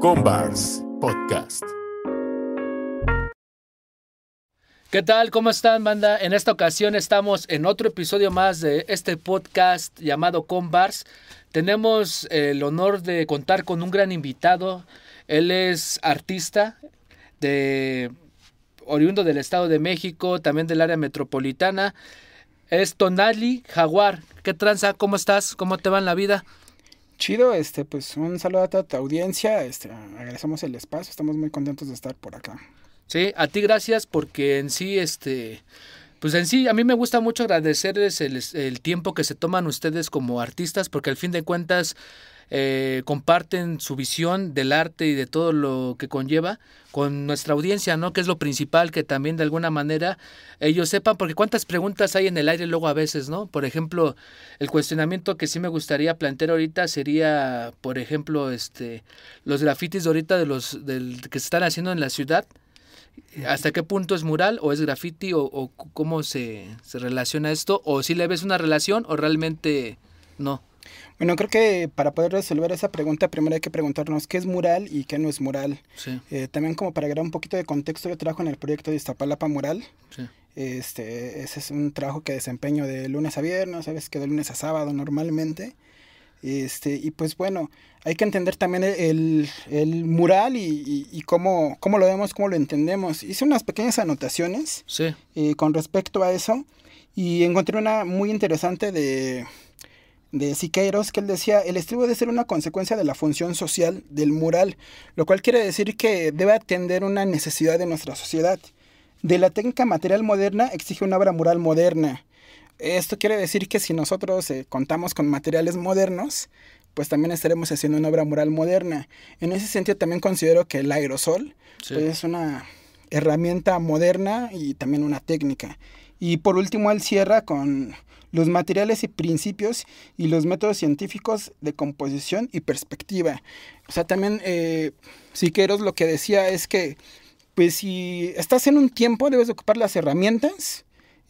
Combars Podcast. ¿Qué tal? ¿Cómo están, banda? En esta ocasión estamos en otro episodio más de este podcast llamado Combars. Tenemos el honor de contar con un gran invitado. Él es artista de oriundo del Estado de México, también del área metropolitana. Es Tonali Jaguar. ¿Qué tranza? ¿Cómo estás? ¿Cómo te va en la vida? Chido, este, pues un saludo a toda tu audiencia, este, agradecemos el espacio, estamos muy contentos de estar por acá. Sí, a ti gracias porque en sí, este, pues en sí, a mí me gusta mucho agradecerles el, el tiempo que se toman ustedes como artistas porque al fin de cuentas eh, comparten su visión del arte y de todo lo que conlleva con nuestra audiencia, ¿no? Que es lo principal, que también de alguna manera ellos sepan, porque cuántas preguntas hay en el aire luego a veces, ¿no? Por ejemplo, el cuestionamiento que sí me gustaría plantear ahorita sería, por ejemplo, este, los grafitis de ahorita de los del, que se están haciendo en la ciudad. ¿Hasta qué punto es mural o es graffiti o, o cómo se, se relaciona esto? ¿O si le ves una relación o realmente no? Bueno, creo que para poder resolver esa pregunta, primero hay que preguntarnos qué es mural y qué no es mural. Sí. Eh, también como para agregar un poquito de contexto, yo trabajo en el proyecto de Iztapalapa Mural. Sí. Este, ese es un trabajo que desempeño de lunes a viernes, sabes que de lunes a sábado normalmente. Este, y pues bueno, hay que entender también el, el mural y, y, y, cómo, cómo lo vemos, cómo lo entendemos. Hice unas pequeñas anotaciones sí. eh, con respecto a eso y encontré una muy interesante de, de Siqueiros, que él decía, el estilo debe ser una consecuencia de la función social del mural, lo cual quiere decir que debe atender una necesidad de nuestra sociedad. De la técnica material moderna exige una obra mural moderna. Esto quiere decir que si nosotros eh, contamos con materiales modernos, pues también estaremos haciendo una obra mural moderna. En ese sentido también considero que el aerosol sí. pues, es una herramienta moderna y también una técnica. Y por último, él cierra con los materiales y principios y los métodos científicos de composición y perspectiva. O sea, también eh, Siqueiros lo que decía es que, pues si estás en un tiempo, debes de ocupar las herramientas,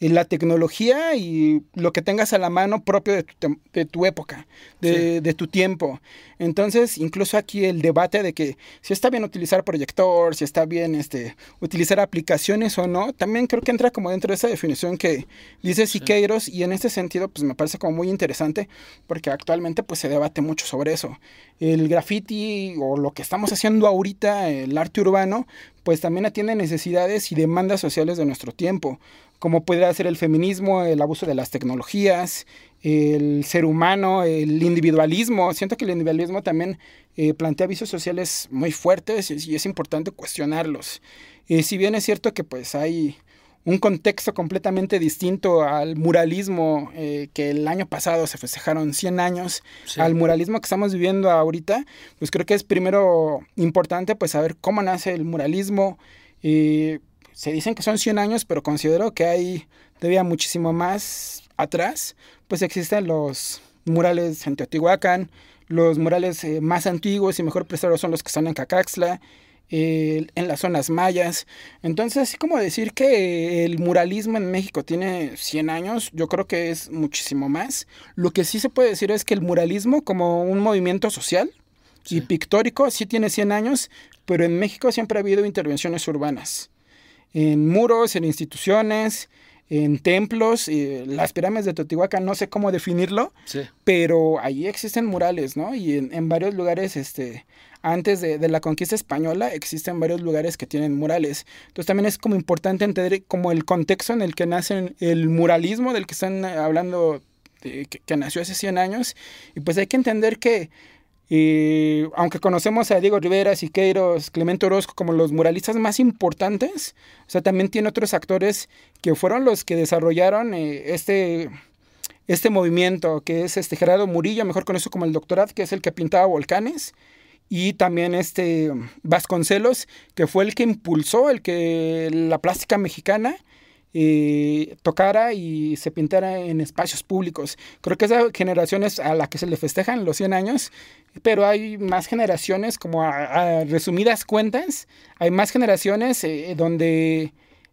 la tecnología y lo que tengas a la mano propio de tu, de tu época, de, sí. de, tu tiempo. Entonces, incluso aquí el debate de que si está bien utilizar proyector, si está bien este, utilizar aplicaciones o no, también creo que entra como dentro de esa definición que dice Siqueiros sí. y en este sentido pues me parece como muy interesante porque actualmente pues se debate mucho sobre eso. El graffiti o lo que estamos haciendo ahorita, el arte urbano, pues también atiende necesidades y demandas sociales de nuestro tiempo como puede ser el feminismo, el abuso de las tecnologías, el ser humano, el individualismo. Siento que el individualismo también eh, plantea avisos sociales muy fuertes y es importante cuestionarlos. Eh, si bien es cierto que pues hay un contexto completamente distinto al muralismo eh, que el año pasado se festejaron 100 años, sí. al muralismo que estamos viviendo ahorita, pues creo que es primero importante pues saber cómo nace el muralismo, eh, se dicen que son 100 años, pero considero que hay todavía muchísimo más atrás, pues existen los murales en Teotihuacán, los murales eh, más antiguos y mejor preservados son los que están en Cacaxla, eh, en las zonas mayas. Entonces, así como decir que el muralismo en México tiene 100 años, yo creo que es muchísimo más. Lo que sí se puede decir es que el muralismo como un movimiento social sí. y pictórico sí tiene 100 años, pero en México siempre ha habido intervenciones urbanas en muros, en instituciones, en templos, eh, las pirámides de Teotihuacán, no sé cómo definirlo, sí. pero ahí existen murales, ¿no? Y en, en varios lugares, este, antes de, de, la conquista española, existen varios lugares que tienen murales. Entonces también es como importante entender como el contexto en el que nace el muralismo del que están hablando, de, que, que nació hace 100 años, y pues hay que entender que y aunque conocemos a Diego Rivera, Siqueiros, Clemente Orozco como los muralistas más importantes, o sea, también tiene otros actores que fueron los que desarrollaron eh, este, este movimiento, que es este Gerardo Murillo, mejor conocido como el Doctorad, que es el que pintaba volcanes, y también este Vasconcelos, que fue el que impulsó el que la plástica mexicana eh, tocara y se pintara en espacios públicos. Creo que esa generación es a la que se le festejan los 100 años, pero hay más generaciones, como a, a resumidas cuentas, hay más generaciones eh, donde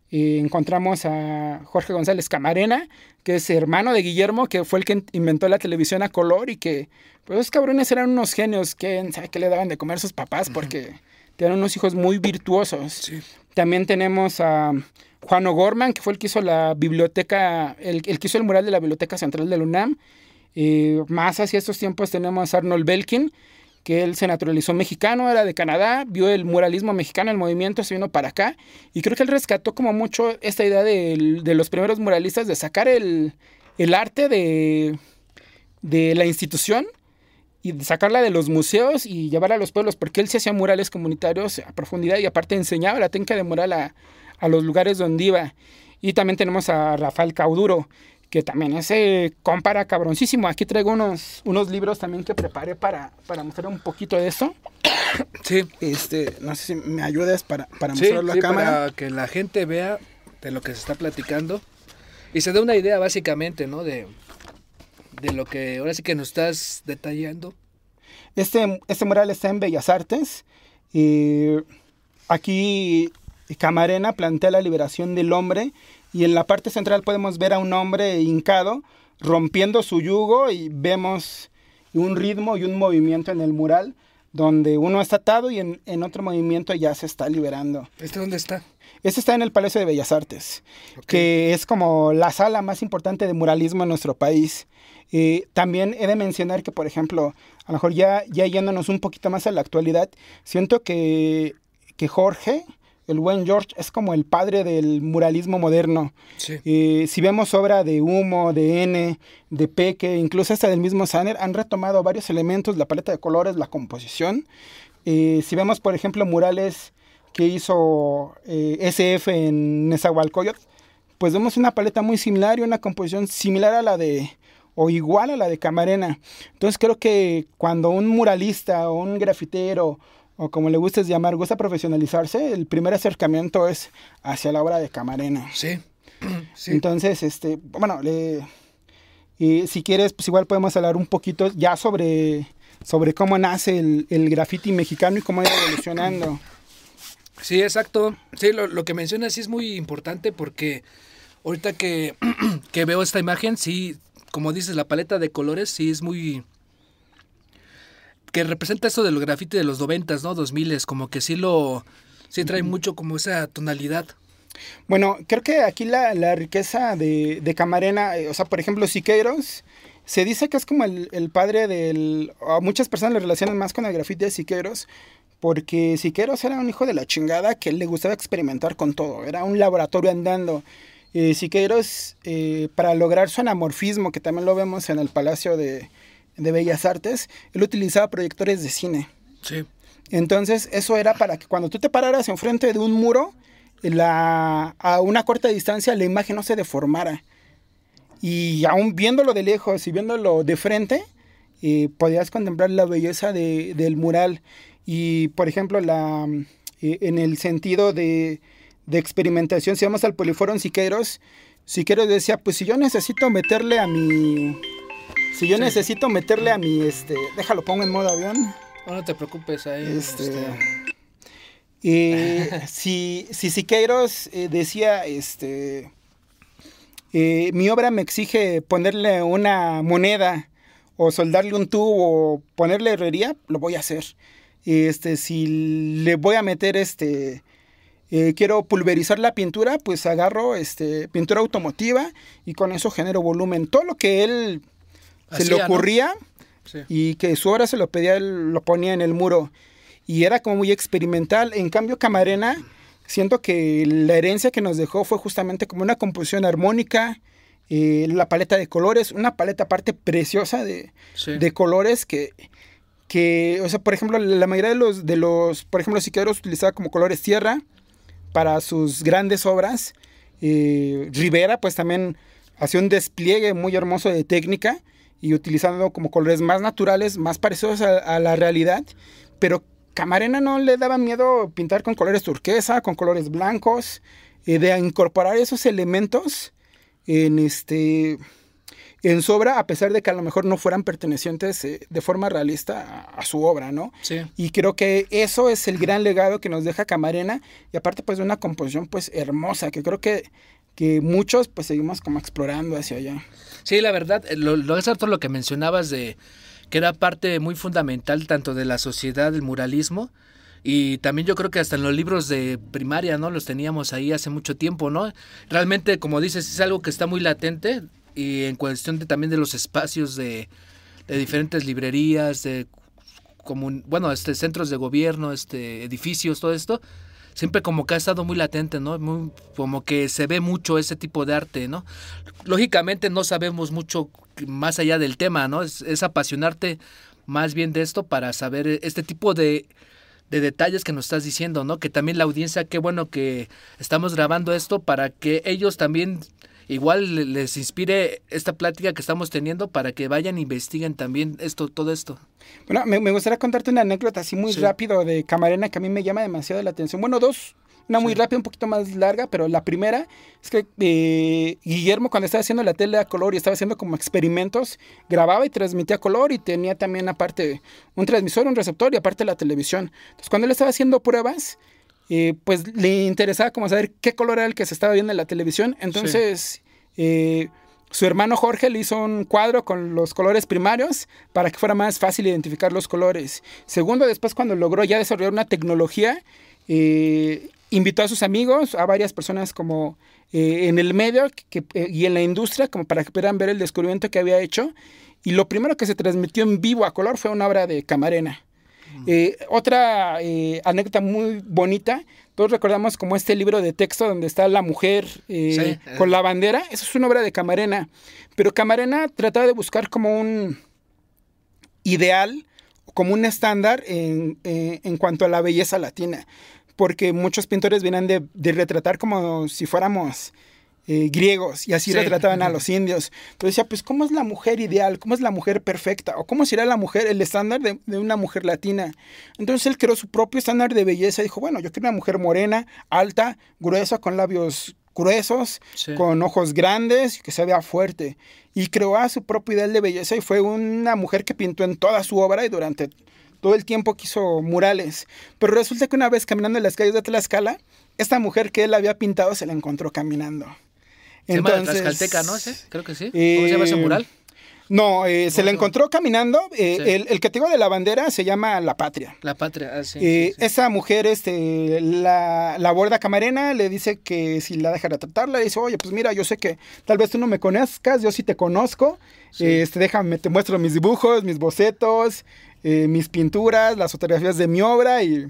eh, encontramos a Jorge González Camarena, que es hermano de Guillermo, que fue el que inventó la televisión a color y que, pues esos cabrones eran unos genios, que sabe qué le daban de comer a sus papás porque tenían unos hijos muy virtuosos. También tenemos a Juan O'Gorman, que fue el que hizo la biblioteca, el, que hizo el mural de la Biblioteca Central de la UNAM. Más hacia estos tiempos tenemos a Arnold Belkin, que él se naturalizó mexicano, era de Canadá, vio el muralismo mexicano, el movimiento, se vino para acá, y creo que él rescató como mucho esta idea de, los primeros muralistas de sacar el, arte de, la institución y sacarla de los museos y llevarla a los pueblos, porque él se hacía murales comunitarios a profundidad y aparte enseñaba la técnica de mural a, a los lugares donde iba. Y también tenemos a Rafael Cauduro, que también ese compara cabroncísimo. Aquí traigo unos, unos libros también que preparé para, para mostrar un poquito de eso. Sí. Este, no sé si me ayudas para, para Sí, mostrarlo sí, a cámara. para que la gente vea de lo que se está platicando y se dé una idea básicamente, ¿no? De, de lo que ahora sí que nos estás detallando. Este, este mural está en Bellas Artes. Y aquí Camarena plantea la liberación del hombre y en la parte central podemos ver a un hombre hincado rompiendo su yugo y vemos un ritmo y un movimiento en el mural donde uno está atado y en, en otro movimiento ya se está liberando. ¿Este dónde está? Este está en el Palacio de Bellas Artes, que es como la sala más importante de muralismo en nuestro país. Eh, también he de mencionar que, por ejemplo, a lo mejor ya, ya yéndonos un poquito más a la actualidad, siento que, que Jorge, el buen George, es como el padre del muralismo moderno. Sí. Eh, si vemos obra de Humo, de N, de Peque, incluso hasta del mismo Saner, han retomado varios elementos, la paleta de colores, la composición. Eh, si vemos, por ejemplo, murales que hizo eh, SF en Nezahualcóyotl, pues vemos una paleta muy similar y una composición similar a la de, o igual a la de Camarena. Entonces creo que cuando un muralista o un grafitero, o como le gustes llamar, gusta profesionalizarse, el primer acercamiento es hacia la obra de Camarena. Sí. sí. Entonces, este, bueno, le- y si quieres, pues igual podemos hablar un poquito ya sobre, sobre cómo nace el, el graffiti mexicano y cómo ha ido evolucionando. Sí, exacto. Sí, lo, lo que mencionas sí es muy importante porque ahorita que, que veo esta imagen, sí, como dices, la paleta de colores sí es muy... que representa esto de los graffiti de los noventas, ¿no? Dos miles, como que sí lo... sí trae mucho como esa tonalidad. Bueno, creo que aquí la, la riqueza de, de Camarena, eh, o sea, por ejemplo, Siqueiros, se dice que es como el, el padre del... A muchas personas le relacionan más con el grafiti de Siqueiros, porque Siqueiros era un hijo de la chingada que le gustaba experimentar con todo, era un laboratorio andando. Eh, Siqueiros, eh, para lograr su anamorfismo, que también lo vemos en el Palacio de, de Bellas Artes, él utilizaba proyectores de cine. Sí. Entonces, eso era para que cuando tú te pararas enfrente de un muro, la, a una corta distancia la imagen no se deformara. Y aún viéndolo de lejos y viéndolo de frente, eh, podías contemplar la belleza de- del mural. Y, por ejemplo, la, eh, en el sentido de, de experimentación, si vamos al Poliforum Siqueiros, Siqueiros decía, pues si yo necesito meterle a mi... Si yo Sí. necesito meterle a mi, este, déjalo, pongo en modo avión. No, no te preocupes ahí. Este, este, eh, si, si Siqueiros eh, decía, este, eh, mi obra me exige ponerle una moneda o soldarle un tubo o ponerle herrería, lo voy a hacer. Este, si le voy a meter este, eh, quiero pulverizar la pintura, pues agarro este, pintura automotiva y con eso genero volumen. Todo lo que él se le ocurría sí. y que su obra se lo pedía, él lo ponía en el muro. Y era como muy experimental. En cambio, Camarena, siento que la herencia que nos dejó fue justamente como una composición armónica, eh, la paleta de colores, una paleta aparte preciosa de, Sí. de colores que, que, o sea, por ejemplo, la mayoría de los, de los por ejemplo, Siqueiros utilizaba como colores tierra para sus grandes obras. Eh, Rivera, pues también hacía un despliegue muy hermoso de técnica y utilizando como colores más naturales, más parecidos a, a la realidad, pero Camarena no le daba miedo pintar con colores turquesa, con colores blancos, eh, de incorporar esos elementos en este en su obra, a pesar de que a lo mejor no fueran pertenecientes eh, de forma realista a, a, su obra, ¿no? Sí. Y creo que eso es el gran legado que nos deja Camarena y aparte pues de una composición pues hermosa, que creo que, que muchos pues seguimos como explorando hacia allá. Sí, la verdad, eh, lo, lo es cierto lo que mencionabas de que era parte muy fundamental tanto de la sociedad del muralismo, y también yo creo que hasta en los libros de primaria, ¿no? Los teníamos ahí hace mucho tiempo, ¿no? Realmente, como dices, es algo que está muy latente y en cuestión de, también de los espacios de, diferentes librerías, de bueno, este, centros de gobierno, este, edificios, todo esto, siempre como que ha estado muy latente, ¿no? Muy, como que se ve mucho ese tipo de arte, ¿no? Lógicamente no sabemos mucho más allá del tema, ¿no? Es, es apasionarte más bien de esto para saber este tipo de de detalles que nos estás diciendo, ¿no? Que también la audiencia, qué bueno que estamos grabando esto para que ellos también igual les inspire esta plática que estamos teniendo para que vayan e investiguen también esto, todo esto. Bueno, me, me gustaría contarte una anécdota así muy sí. rápido de Camarena que a mí me llama demasiado la atención. Bueno, dos, una muy sí. rápida, un poquito más larga, pero la primera es que eh, Guillermo cuando estaba haciendo la tele a color y estaba haciendo como experimentos, grababa y transmitía a color y tenía también aparte un transmisor, un receptor y aparte la televisión. Entonces cuando él estaba haciendo pruebas, eh, pues le interesaba como saber qué color era el que se estaba viendo en la televisión. Entonces sí. eh, su hermano Jorge le hizo un cuadro con los colores primarios para que fuera más fácil identificar los colores. Segundo, después cuando logró ya desarrollar una tecnología, eh, invitó a sus amigos, a varias personas como eh, en el medio que, y en la industria, como para que pudieran ver el descubrimiento que había hecho. Y lo primero que se transmitió en vivo a color fue una obra de Camarena. Eh, otra anécdota muy bonita, todos recordamos como este libro de texto donde está la mujer sí. con la bandera, eso es una obra de Camarena. Pero Camarena trataba de buscar como un ideal, como un estándar en, en cuanto a la belleza latina porque muchos pintores vienen de, de retratar como si fuéramos eh, griegos y así sí. retrataban a los indios. Entonces decía, pues, ¿cómo es la mujer ideal? ¿Cómo es la mujer perfecta? ¿O cómo será la mujer, el estándar de, de, una mujer latina? Entonces él creó su propio estándar de belleza. Dijo, bueno, yo quiero una mujer morena, alta, gruesa, con labios gruesos, sí. con ojos grandes y que se vea fuerte. Y creó a su propio ideal de belleza y fue una mujer que pintó en toda su obra y durante todo el tiempo quiso murales. Pero resulta que una vez caminando en las calles de Tlaxcala, esta mujer que él había pintado se la encontró caminando. Se Entonces, llama Tlaxcalteca, ¿no? ¿Sí? Creo que sí. Eh, ¿Cómo se llama ese mural? No, eh, se la encontró caminando. Eh, sí. el, el, que te digo de la bandera se llama La Patria. La Patria, ah, sí, eh, sí, Esa mujer este, la, la borda camarena, le dice que si la deja retratarla, le dice, oye, pues mira, yo sé que tal vez tú no me conozcas, yo sí te conozco. Este, déjame, te muestro mis dibujos, mis bocetos, eh, mis pinturas, las fotografías de mi obra y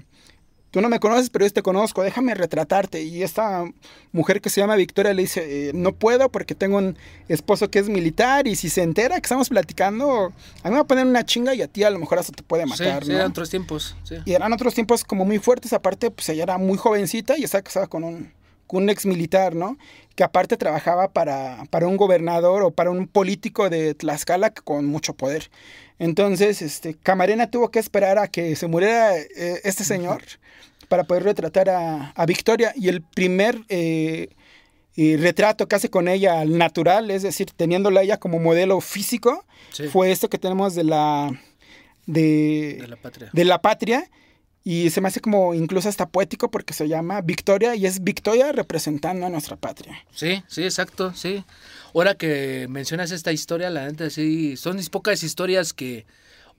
tú no me conoces, pero yo te conozco, déjame retratarte. Y esta mujer que se llama Victoria le dice, eh, no puedo porque tengo un esposo que es militar y si se entera que estamos platicando, a mí me va a poner una chinga y a ti a lo mejor hasta te puede matar. Sí, ¿no? eran otros tiempos. Sí. Y eran otros tiempos como muy fuertes, aparte pues ella era muy jovencita y estaba casada con un, con un ex militar, ¿no? Que aparte trabajaba para, para un gobernador o para un político de Tlaxcala con mucho poder. Entonces, este, Camarena tuvo que esperar a que se muriera eh, este señor para poder retratar a, a Victoria. Y el primer eh, eh, retrato que hace con ella al natural, es decir, teniéndola ella como modelo físico, sí. fue este que tenemos de la, de, de la patria. De la patria y se me hace como incluso hasta poético porque se llama Victoria y es Victoria representando a nuestra patria. Sí, sí, exacto, sí. Ahora que mencionas esta historia, la neta sí, son pocas historias que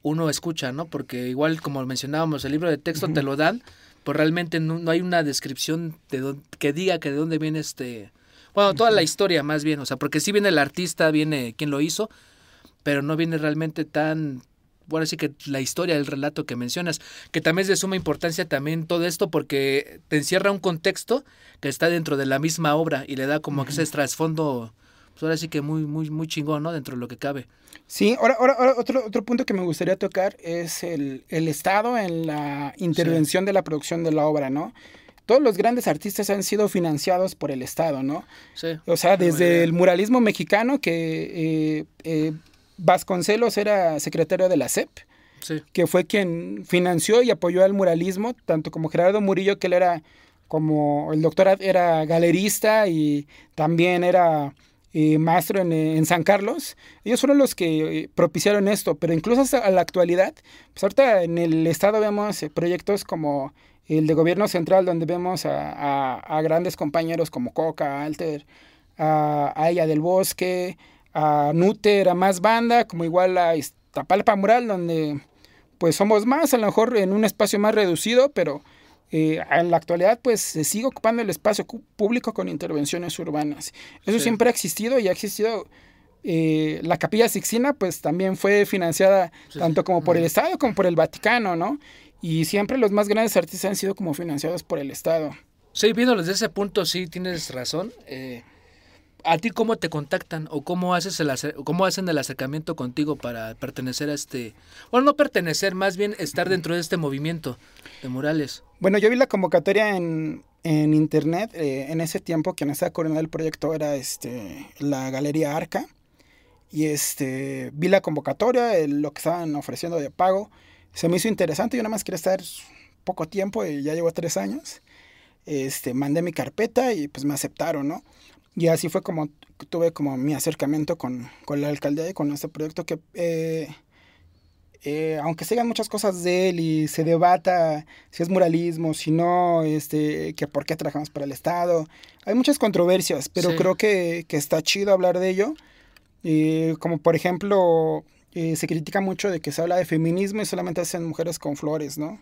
uno escucha, ¿no? Porque igual como mencionábamos, el libro de texto uh -huh. te lo dan, pues realmente no, no hay una descripción de don, que diga que de dónde viene este... Bueno, toda uh -huh. la historia más bien, o sea, porque sí viene el artista, viene quien lo hizo, pero no viene realmente tan bueno, así que la historia, el relato que mencionas, que también es de suma importancia también todo esto porque te encierra un contexto que está dentro de la misma obra y le da como uh -huh. que ese trasfondo, pues ahora sí que muy, muy, muy chingón, ¿no? Dentro de lo que cabe. Sí, ahora, ahora, ahora otro, otro punto que me gustaría tocar es el, el Estado en la intervención sí. de la producción de la obra, ¿no? todos los grandes artistas han sido financiados por el Estado, ¿no? Sí. O sea, desde el muralismo mexicano que eh, eh, Vasconcelos era secretario de la CEP, sí. que fue quien financió y apoyó al muralismo, tanto como Gerardo Murillo, que él era como el doctor era galerista y también era eh, Mastro en, en, San Carlos. Ellos fueron los que propiciaron esto, pero incluso hasta la actualidad, pues ahorita en el estado vemos proyectos como el de gobierno central, donde vemos a, a, a grandes compañeros como Coca, Alter, a, a ella del Bosque, a Nuter, a más banda, como igual a Iztapalpa Mural, donde pues somos más, a lo mejor en un espacio más reducido, pero eh, en la actualidad pues se sigue ocupando el espacio público con intervenciones urbanas. Eso sí. siempre ha existido y ha existido... Eh, la capilla Sixtina pues también fue financiada sí, tanto como por el Estado como por el Vaticano, ¿no? Y siempre los más grandes artistas han sido como financiados por el Estado. Sí, viéndolo desde ese punto, sí, tienes razón. Eh, ¿A ti cómo te contactan o cómo haces el hacen el acercamiento contigo para pertenecer a este, bueno, no pertenecer, más bien estar dentro de este movimiento de murales? Bueno, yo vi la convocatoria en, en internet, eh, en ese tiempo quien estaba coordinando el proyecto era este, la Galería Arca, y este, vi la convocatoria, el, lo que estaban ofreciendo de pago, se me hizo interesante, yo nada más quería estar poco tiempo, y ya llevo tres años, este, mandé mi carpeta y pues me aceptaron, ¿no? Y así fue como tuve como mi acercamiento con, con la alcaldía y con este proyecto que, eh, eh, aunque se muchas cosas de él y se debata si es muralismo, si no, este, que por qué trabajamos para el Estado, hay muchas controversias, pero sí. creo que, que, está chido hablar de ello. Eh, como por ejemplo, se critica mucho de que se habla de feminismo y solamente hacen mujeres con flores, ¿no?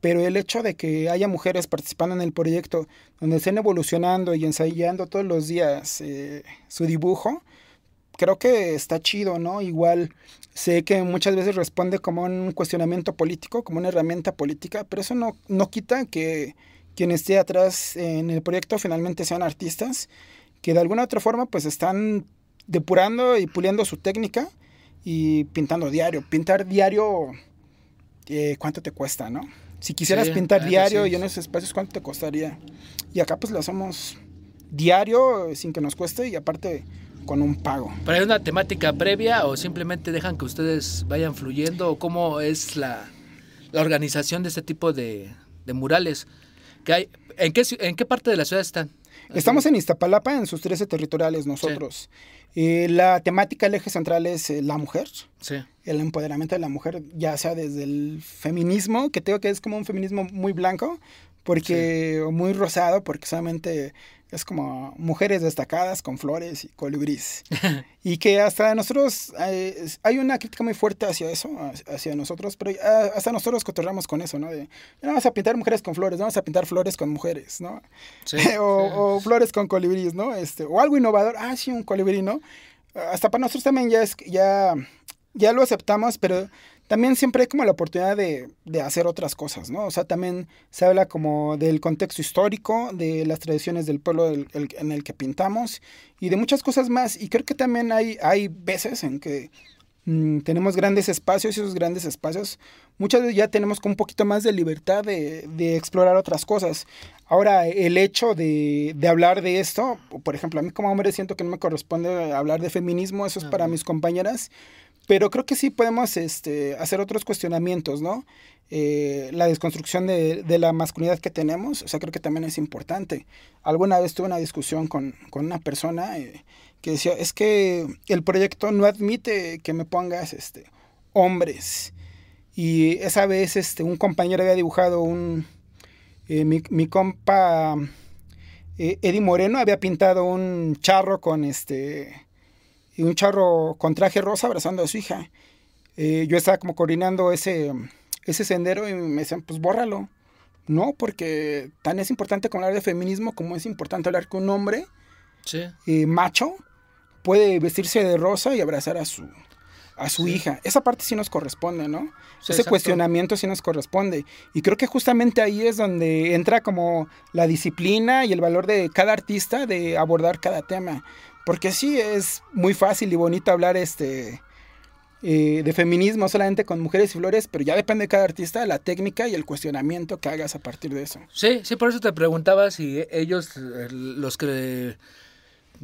Pero el hecho de que haya mujeres participando en el proyecto, donde estén evolucionando y ensayando todos los días eh, su dibujo, creo que está chido, ¿no? Igual sé que muchas veces responde como un cuestionamiento político, como una herramienta política, pero eso no, no quita que quien esté atrás en el proyecto finalmente sean artistas, que de alguna otra forma pues están depurando y puliendo su técnica y pintando diario. Pintar diario, eh, ¿cuánto te cuesta, no? Si quisieras sí, pintar diario sí. y en esos espacios, ¿cuánto te costaría? Y acá pues lo hacemos diario sin que nos cueste y aparte con un pago. ¿Pero hay una temática previa o simplemente dejan que ustedes vayan fluyendo? ¿O cómo es la, la organización de este tipo de, de murales? ¿Qué hay, en, qué, ¿En qué parte de la ciudad están? Estamos en Iztapalapa, en sus 13 territoriales nosotros. Sí. Eh, la temática, el eje central es eh, la mujer. Sí. El empoderamiento de la mujer, ya sea desde el feminismo, que tengo que es como un feminismo muy blanco, porque sí. muy rosado, porque solamente es como mujeres destacadas con flores y colibríes. y que hasta nosotros, eh, hay una crítica muy fuerte hacia eso, hacia nosotros, pero hasta nosotros cotorramos con eso, ¿no? De, no vamos a pintar mujeres con flores, vamos a pintar flores con mujeres, ¿no? Sí, o, flores con colibríes, ¿no? Este, o algo innovador, ah, sí, un colibrí, ¿no? Hasta para nosotros también ya es, ya, ya lo aceptamos, pero también siempre hay como la oportunidad de, de, hacer otras cosas, ¿no? O sea, también se habla como del contexto histórico, de las tradiciones del pueblo del, el, en el que pintamos y de muchas cosas más. Y creo que también hay, hay veces en que mmm, tenemos grandes espacios y esos grandes espacios muchas veces ya tenemos como un poquito más de libertad de, de explorar otras cosas. Ahora, el hecho de, de, hablar de esto, por ejemplo, a mí como hombre siento que no me corresponde hablar de feminismo, eso es para mis compañeras, pero creo que sí podemos este, hacer otros cuestionamientos, ¿no? Eh, la desconstrucción de, de, la masculinidad que tenemos, o sea, creo que también es importante. Alguna vez tuve una discusión con, con una persona eh, que decía, es que el proyecto no admite que me pongas este, hombres. Y esa vez este, un compañero había dibujado un... Eh, mi, mi, compa Eddie Moreno había pintado un charro con este y un charro con traje rosa abrazando a su hija. Eh, yo estaba como coordinando ese, ese sendero y me decían, pues bórralo. No, porque tan es importante hablar de feminismo como es importante hablar que un hombre sí. eh, macho puede vestirse de rosa y abrazar a su, a su sí. hija. Esa parte sí nos corresponde, ¿no? Sí, Ese exacto. cuestionamiento sí nos corresponde. Y creo que justamente ahí es donde entra como la disciplina y el valor de cada artista de abordar cada tema. Porque sí, es muy fácil y bonito hablar este eh, de feminismo solamente con mujeres y flores, pero ya depende de cada artista la técnica y el cuestionamiento que hagas a partir de eso. Sí, sí, por eso te preguntaba si ellos, eh, los que,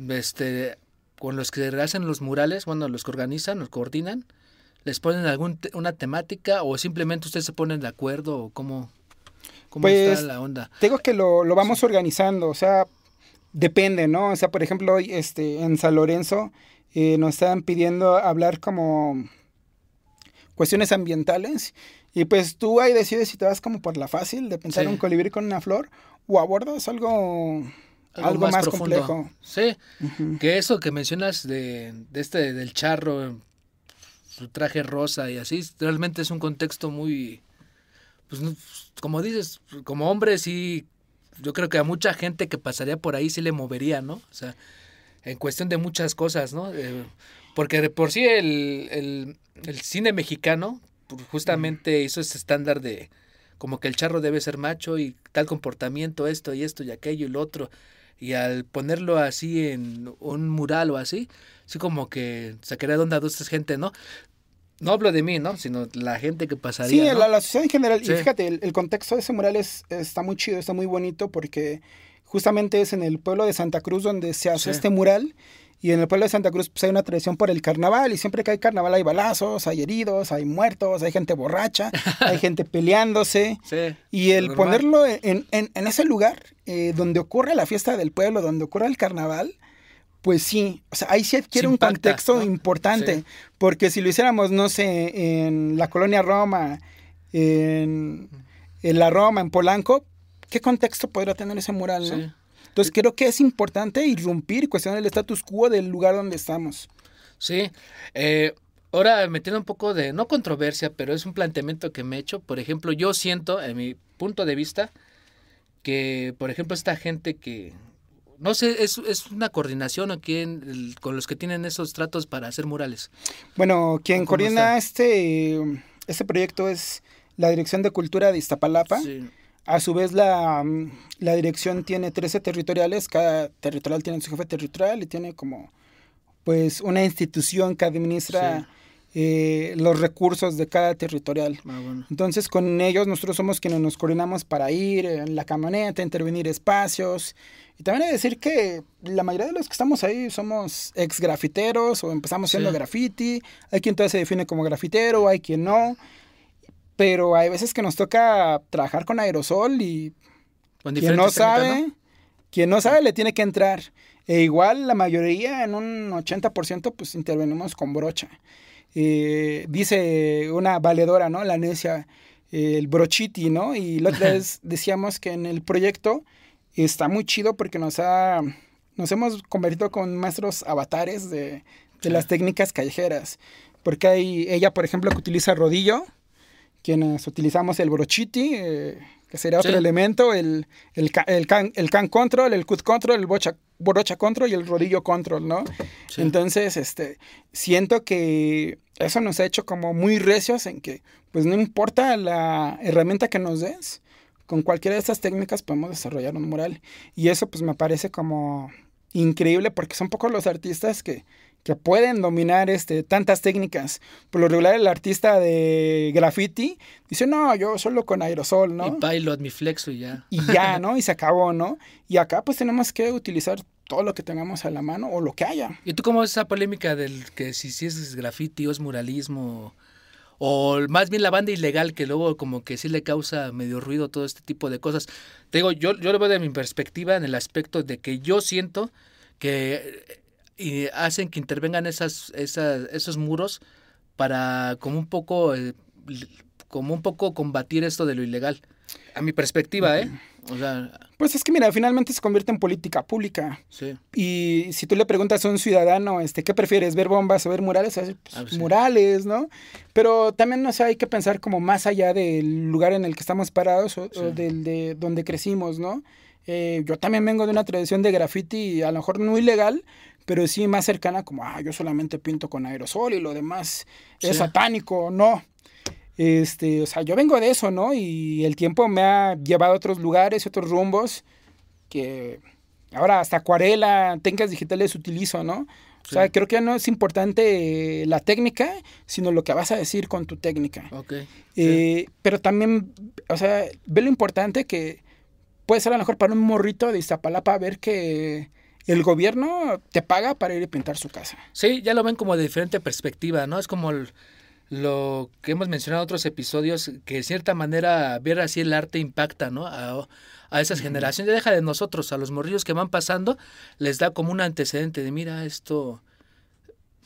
este, con los que hacen los murales, bueno, los que organizan, los coordinan, les ponen alguna una temática o simplemente ustedes se ponen de acuerdo o cómo, cómo pues, está la onda. Tengo que lo, lo vamos sí. organizando, o sea, depende, ¿no? O sea, por ejemplo, hoy este, en San Lorenzo eh, nos estaban pidiendo hablar como cuestiones ambientales y pues tú ahí decides si te vas como por la fácil de pensar Sí. un colibrí con una flor o abordas algo, algo, más, profundo. complejo. Sí, que eso que mencionas de, de este del charro, su traje rosa y así, realmente es un contexto muy, pues no- como dices, como hombre sí, yo creo que a mucha gente que pasaría por ahí sí le movería, ¿no? O sea, en cuestión de muchas cosas, ¿no? Eh, porque de por sí el, el, el cine mexicano pues, justamente hizo ese estándar de como que el charro debe ser macho y tal comportamiento, esto y esto y aquello y lo otro. Y al ponerlo así en un mural o así, sí como que sacaría de onda a esta gente, ¿no? No hablo de mí, ¿no? Sino la gente que Sí, pasaría. ¿no? la, la sociedad en general. Sí. Y fíjate, el, el contexto de ese mural es, está muy chido, está muy bonito porque justamente es en el pueblo de Santa Cruz donde se hace Sí. este mural. Y en el pueblo de Santa Cruz pues, hay una tradición por el carnaval y siempre que hay carnaval hay balazos, hay heridos, hay muertos, hay gente borracha, hay gente peleándose. Sí. Y el Normal. ponerlo en, en- en ese lugar eh, donde ocurre la fiesta del pueblo, donde ocurre el carnaval, pues sí, o sea, ahí sí adquiere un contexto ¿no? importante, Sí. porque si lo hiciéramos, no sé, en la colonia Roma, en, en la Roma, en Polanco, ¿qué contexto podría tener ese mural? ¿no? Entonces creo que es importante irrumpir y cuestionar el status quo del lugar donde estamos. Sí. Eh, ahora metiendo un poco de, no controversia, pero es un planteamiento que me he hecho. Por ejemplo, yo siento, en mi punto de vista, que, por ejemplo, esta gente que, no sé, es, es una coordinación o quién, con los que tienen esos tratos para hacer murales. Bueno, quien ¿Cómo coordina está? este, este proyecto es la Dirección de Cultura de Iztapalapa. Sí. A su vez, la, mm, la dirección tiene 13 territoriales, cada territorial tiene su jefe territorial y tiene como pues una institución que administra eh, los recursos de cada territorial. Ah, bueno. Entonces, con ellos nosotros somos quienes nos coordinamos para ir en la camioneta, intervenir espacios. Y también hay que decir que la mayoría de los que estamos ahí somos ex grafiteros o empezamos Sí. haciendo graffiti. Hay quien todavía se define como grafitero, hay quien no. Pero hay veces que nos toca trabajar con aerosol y Con quien no técnicas, sabe, ¿no? quien no sabe le tiene que entrar. E igual la mayoría, en un 80%, pues intervenimos con brocha. Eh, dice una valedora, ¿no? La necia, eh, el brochiti, ¿no? Y la otra vez decíamos que en el proyecto está muy chido porque nos ha, nos hemos convertido con maestros avatares de, de las técnicas callejeras. Porque hay ella, por ejemplo, que utiliza rodillo, quienes utilizamos el brochiti, eh, que sería otro Sí. elemento, el, el, el can, el can control, el cut control, el bocha, brocha control y el rodillo control, ¿no? Sí. Entonces, este, siento que eso nos ha hecho como muy recios en que, pues no importa la herramienta que nos des, con cualquiera de estas técnicas podemos desarrollar un mural. Y eso pues me parece como increíble porque son pocos los artistas que, que pueden dominar este, tantas técnicas. Por lo regular el artista de graffiti dice, no, yo solo con aerosol, ¿no? Y pilot, mi flexo y ya. y ya, ¿no? Y se acabó, ¿no? Y acá pues tenemos que utilizar todo lo que tengamos a la mano o lo que haya. ¿Y tú cómo ves esa polémica del que si, si es graffiti o es muralismo? O más bien la banda ilegal que luego como que sí le causa medio ruido todo este tipo de cosas. Te digo, yo, yo lo veo de mi perspectiva en el aspecto de que yo siento que eh, hacen que intervengan esas, esas, esos muros para como un poco eh, como un poco combatir esto de lo ilegal. A mi perspectiva, ¿eh? O sea, Pues es que mira, finalmente se convierte en política pública. sí. Y si tú le preguntas a un ciudadano, este, ¿qué prefieres, ver bombas o ver murales? Va a decir, pues, Ah, pues sí. murales, ¿no? Pero también, no sé, hay que pensar como más allá del lugar en el que estamos parados o, o del de donde crecimos, ¿no? Eh, yo también vengo de una tradición de graffiti, a lo mejor no ilegal, pero sí más cercana como, ah, yo solamente pinto con aerosol y lo demás es satánico, no. Este, o sea, yo vengo de eso, ¿no? Y el tiempo me ha llevado a otros lugares, otros rumbos, que ahora hasta acuarela, técnicas digitales utilizo, ¿no? O sea, creo que no es importante la técnica, sino lo que vas a decir con tu técnica. Ok. Eh, pero también, o sea, ve lo importante que puede ser a lo mejor para un morrito de Iztapalapa ver que el gobierno te paga para ir a pintar su casa. Sí, ya lo ven como de diferente perspectiva, ¿no? Es como el- lo que hemos mencionado en otros episodios, que de cierta manera ver así el arte impacta, ¿no? A, a esas generaciones, ya deja de nosotros, a los morrillos que van pasando, les da como un antecedente de, mira, esto,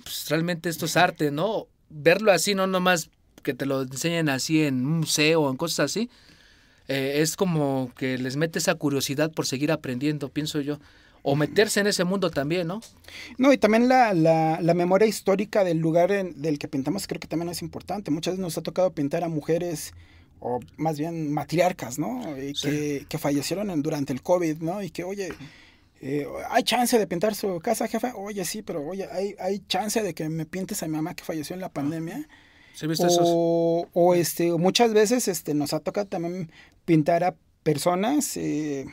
pues realmente esto es arte, ¿no? Verlo así, no nomás que te lo enseñen así en un museo o en cosas así, eh, es como que les mete esa curiosidad por seguir aprendiendo, pienso yo. O meterse en ese mundo también, ¿no? No, y también la, la, la memoria histórica del lugar en, del que pintamos creo que también es importante. Muchas veces nos ha tocado pintar a mujeres o más bien matriarcas, ¿no? Y que, que, fallecieron en, durante el COVID, ¿no? Y que, oye, eh, ¿hay chance de pintar su casa, jefa? Oye, sí, pero oye, ¿hay, ¿hay chance de que me pintes a mi mamá que falleció en la pandemia? ¿Sí viste o, esos? o este, muchas veces este, nos ha tocado también pintar a personas eh,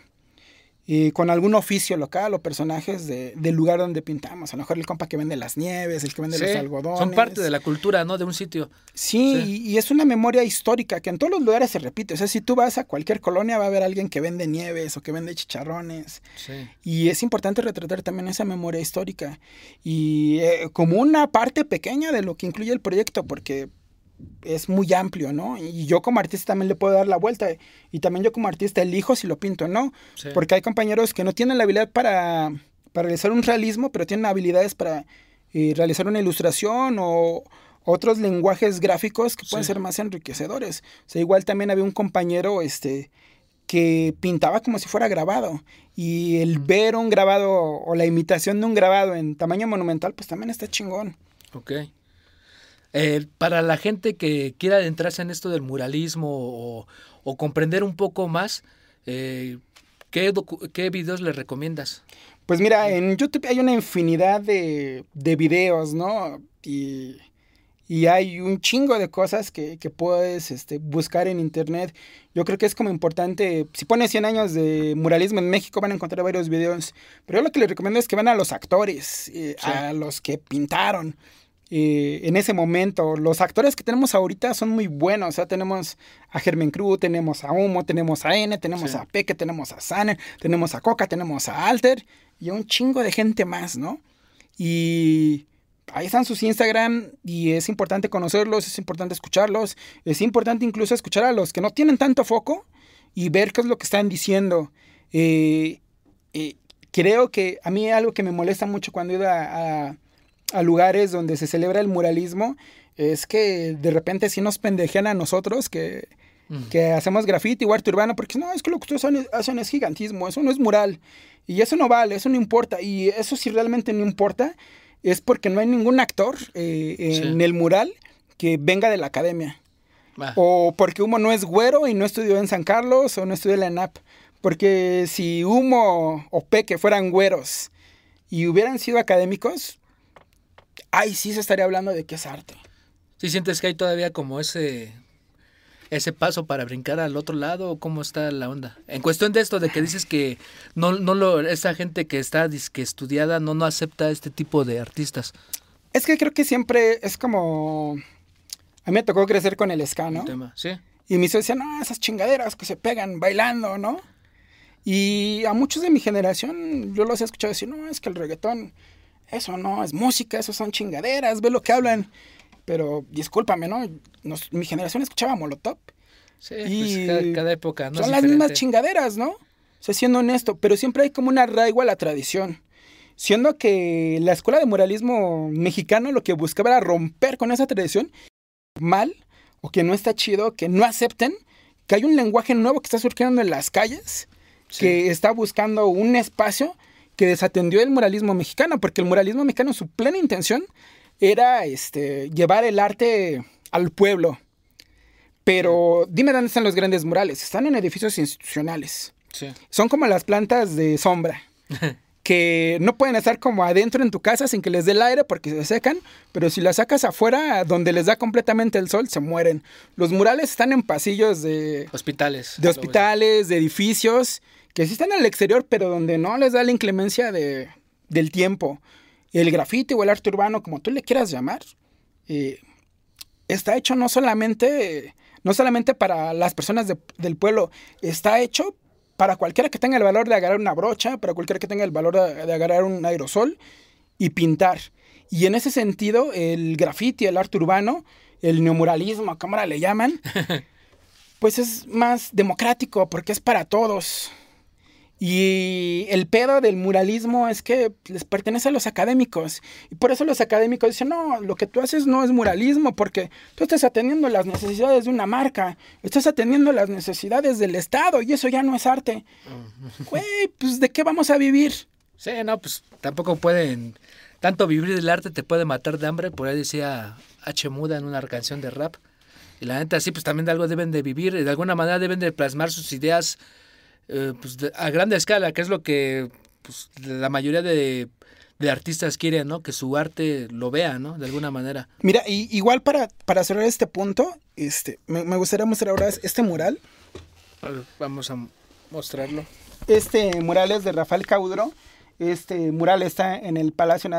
eh, con algún oficio local o personajes de, del lugar donde pintamos. A lo mejor el compa que vende las nieves, el que vende Sí, los algodones. Son parte de la cultura, ¿no? De un sitio. Sí, Sí. Y, y es una memoria histórica que en todos los lugares se repite. O sea, si tú vas a cualquier colonia va a haber alguien que vende nieves o que vende chicharrones. Sí. Y es importante retratar también esa memoria histórica. Y eh, como una parte pequeña de lo que incluye el proyecto, porque es muy amplio, ¿no? Y yo como artista también le puedo dar la vuelta. Y también yo como artista elijo si lo pinto o no. Sí. Porque hay compañeros que no tienen la habilidad para, para realizar un realismo, pero tienen habilidades para eh, realizar una ilustración o otros lenguajes gráficos que pueden Sí. ser más enriquecedores. O sea, igual también había un compañero este, que pintaba como si fuera grabado. Y el ver un grabado o la imitación de un grabado en tamaño monumental, pues también está chingón. Ok. Eh, para la gente que quiera adentrarse en esto del muralismo o, o comprender un poco más, eh, ¿qué, ¿qué videos le recomiendas? Pues mira, en YouTube hay una infinidad de, de videos, ¿no? Y, y hay un chingo de cosas que, que puedes este, buscar en internet. Yo creo que es como importante, si pones 100 años de muralismo en México van a encontrar varios videos, pero yo lo que les recomiendo es que van a los actores, eh, Sí. a los que pintaron eh, en ese momento. Los actores que tenemos ahorita son muy buenos, o sea, tenemos a Germen Cruz, tenemos a Humo, tenemos a N, tenemos Sí. a Peque, tenemos a Saner, tenemos a Coca, tenemos a Alter y a un chingo de gente más, ¿no? Y ahí están sus Instagram y es importante conocerlos, es importante escucharlos, es importante incluso escuchar a los que no tienen tanto foco y ver qué es lo que están diciendo. Eh, eh, creo que a mí algo que me molesta mucho cuando he ido a, a- a lugares donde se celebra el muralismo es que de repente sí nos pendejean a nosotros que, Mm. que hacemos grafiti o arte urbano porque no, es que lo que ustedes hacen- hacen es gigantismo, eso no es mural y eso no vale, eso no importa y eso si realmente no importa es porque no hay ningún actor eh, en Sí. el mural que venga de la academia Ah, o porque Humo no es güero y no estudió en San Carlos o no estudió en la ENAP. Porque si Humo o Peque fueran güeros y hubieran sido académicos, ahí sí se estaría hablando de que es arte. ¿Sí sientes que hay todavía como ese ese paso para brincar al otro lado o cómo está la onda? En cuestión de esto de que dices que no no lo esa gente que está disque estudiada no no acepta este tipo de artistas. Es que creo que siempre es como... A mí me tocó crecer con el ska, el ¿no? tema, ¿sí? Y mis decían, no, esas chingaderas que se pegan bailando, ¿no? Y a muchos de mi generación yo los he escuchado decir, no, es que el reggaetón, eso no es música, eso son chingaderas, ve lo que hablan. Pero discúlpame, ¿no? Nos- mi generación escuchaba Molotov. Sí, Y pues cada, cada época, ¿no? son las mismas chingaderas, ¿no? O sea, siendo honesto, pero siempre hay como un arraigo a la tradición. Siendo que la escuela de muralismo mexicano lo que buscaba era romper con esa tradición mal o que no está chido, que no acepten que hay un lenguaje nuevo que está surgiendo en las calles, Sí. que está buscando un espacio que desatendió el muralismo mexicano, porque el muralismo mexicano su plena intención era este, llevar el arte al pueblo. Pero dime dónde están los grandes murales. Están en edificios institucionales. Sí. Son como las plantas de sombra. que no pueden estar como adentro en tu casa sin que les dé el aire porque se secan, pero si las sacas afuera donde les da completamente el sol, se mueren. Los murales están en pasillos de, Hospitales. de hospitales, de edificios, que sí están al exterior, pero donde no les da la inclemencia de, del tiempo. El grafiti o el arte urbano, como tú le quieras llamar, eh, está hecho no solamente, no solamente para las personas de- del pueblo, está hecho para cualquiera que tenga el valor de agarrar una brocha, para cualquiera que tenga el valor de, de agarrar un aerosol y pintar. Y en ese sentido, el grafiti, el arte urbano, el neomuralismo, como ahora le llaman, pues es más democrático porque es para todos. Y el pedo del muralismo es que les pertenece a los académicos. Y por eso los académicos dicen, no, lo que tú haces no es muralismo, porque tú estás atendiendo las necesidades de una marca, estás atendiendo las necesidades del Estado, y eso ya no es arte. Güey, pues ¿de qué vamos a vivir? Sí, no, pues tampoco pueden, tanto vivir del arte te puede matar de hambre, por ahí decía H. Muda en una canción de rap. Y la neta, sí, pues también de algo deben de vivir, de alguna manera deben de plasmar sus ideas eh, pues, de- a grande escala, que es lo que pues, la mayoría de, de artistas quieren, ¿no? Que su arte lo vea, ¿no? De alguna manera. Mira, y, igual para, para cerrar este punto, este, me, me gustaría mostrar ahora este mural. Vamos a mostrarlo. Este mural es de Rafael Caudro. Este mural está en el Palacio,